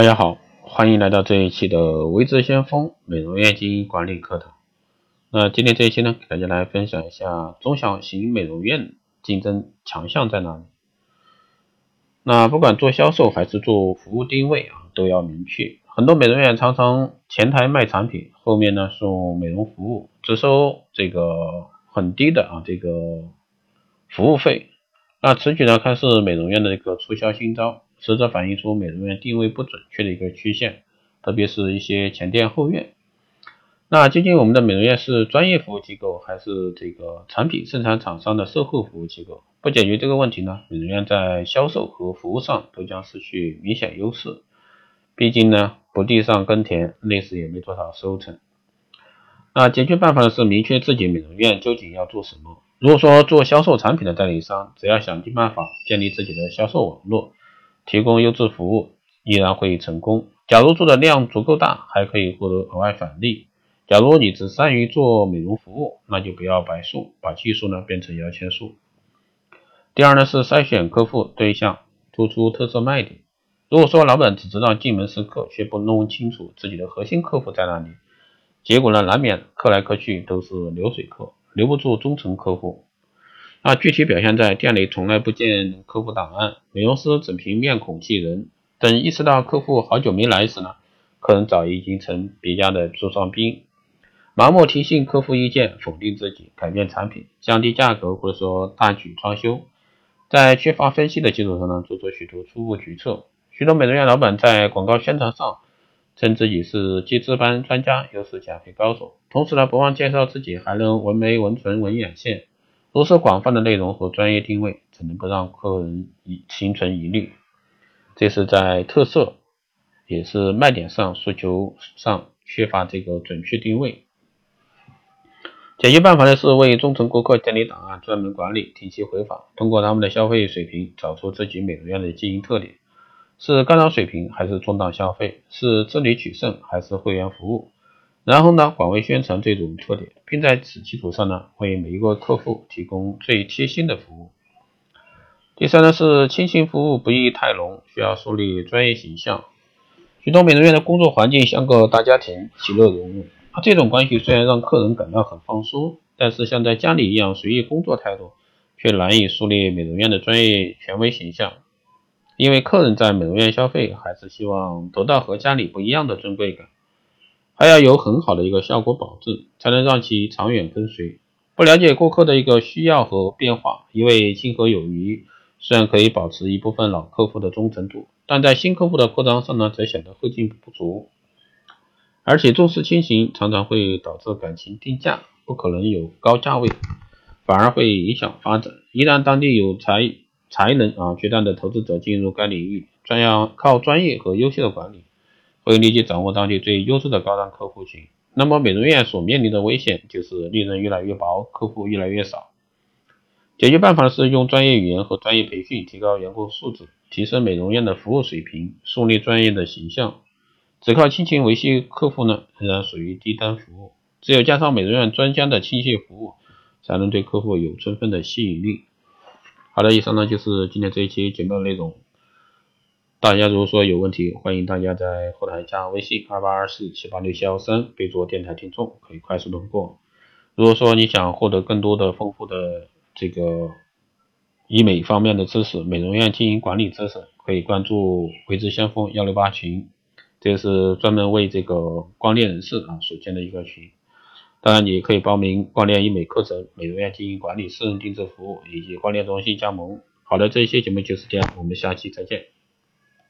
大家好，欢迎来到这一期的微智先锋美容院经营管理课堂。那今天这一期呢，给大家来分享一下中小型美容院竞争强项在哪里。那不管做销售还是做服务定位啊，都要明确。很多美容院常常前台卖产品，后面呢送美容服务，只收这个很低的啊这个服务费。那此举呢，看似美容院的一个促销新招。实则反映出美容院定位不准确的一个曲线，特别是一些前店后院。那究竟我们的美容院是专业服务机构，还是这个产品生产厂商的售后服务机构？不解决这个问题呢，美容院在销售和服务上都将失去明显优势。毕竟呢，不地上耕田，累死也没多少收成。那解决办法呢是明确自己美容院究竟要做什么。如果说做销售产品的代理商，只要想尽办法建立自己的销售网络。提供优质服务依然会成功。假如做的量足够大，还可以获得额外返利。假如你只善于做美容服务，那就不要白送，把技术呢变成摇钱树。第二呢是筛选客户对象，突出特色卖点。如果说老板只知道进门是客，却不弄清楚自己的核心客户在哪里，结果呢难免客来客去都是流水客，留不住忠诚客户。那具体表现在店里从来不见客户档案，美容师只凭面孔记人。等意识到客户好久没来时呢，客人早已经成别家的座上宾。盲目听信客户意见，否定自己，改变产品，降低价格，或者说大举装修，在缺乏分析的基础上呢，做出许多初步决策。许多美容院老板在广告宣传上称自己是接值班专家，又是减肥高手，同时呢，不忘介绍自己还能纹眉、纹唇、纹眼线。如此广泛的内容和专业定位，怎能不让客人疑心存疑虑？这是在特色，也是卖点上诉求上缺乏这个准确定位。解决办法呢是为忠诚顾客建立档案，专门管理，定期回访，通过他们的消费水平找出自己美容院的经营特点，是干扰水平还是中档消费，是自理取胜还是会员服务？然后呢，广为宣传这种特点，并在此基础上呢，为每一个客户提供最贴心的服务。第三呢是亲情服务不宜太浓，需要树立专业形象。许多美容院的工作环境像个大家庭，其乐融融。这种关系虽然让客人感到很放松，但是像在家里一样随意工作态度，却难以树立美容院的专业权威形象。因为客人在美容院消费，还是希望得到和家里不一样的尊贵感。还要有很好的一个效果保证，才能让其长远跟随。不了解顾客的一个需要和变化，一味亲和友谊，虽然可以保持一部分老客户的忠诚度，但在新客户的扩张上呢，则显得后劲不足。而且重视亲情，常常会导致感情定价不可能有高价位，反而会影响发展。一旦当地有才才能啊决断的投资者进入该领域，专要靠专业和优秀的管理。会立即掌握当地最优质的高端客户群，那么美容院所面临的危险就是利润越来越薄，客户越来越少。解决办法是用专业语言和专业培训提高员工素质，提升美容院的服务水平，树立专业的形象。只靠亲情维系客户呢，仍然属于低端服务。只有加上美容院专家的亲切服务，才能对客户有充分的吸引力。好的，以上呢就是今天这一期节目的内容。大家如果说有问题，欢迎大家在后台加微信二八二四七八六七幺三，备注电台听众，可以快速通过。如果说你想获得更多的丰富的这个医美方面的知识，美容院经营管理知识，可以关注微知先锋幺六八群，这是专门为这个光电人士啊所建的一个群。当然，你可以报名光电医美课程、美容院经营管理、私人定制服务以及光电中心加盟。好的，这一期节目就是这样，我们下期再见。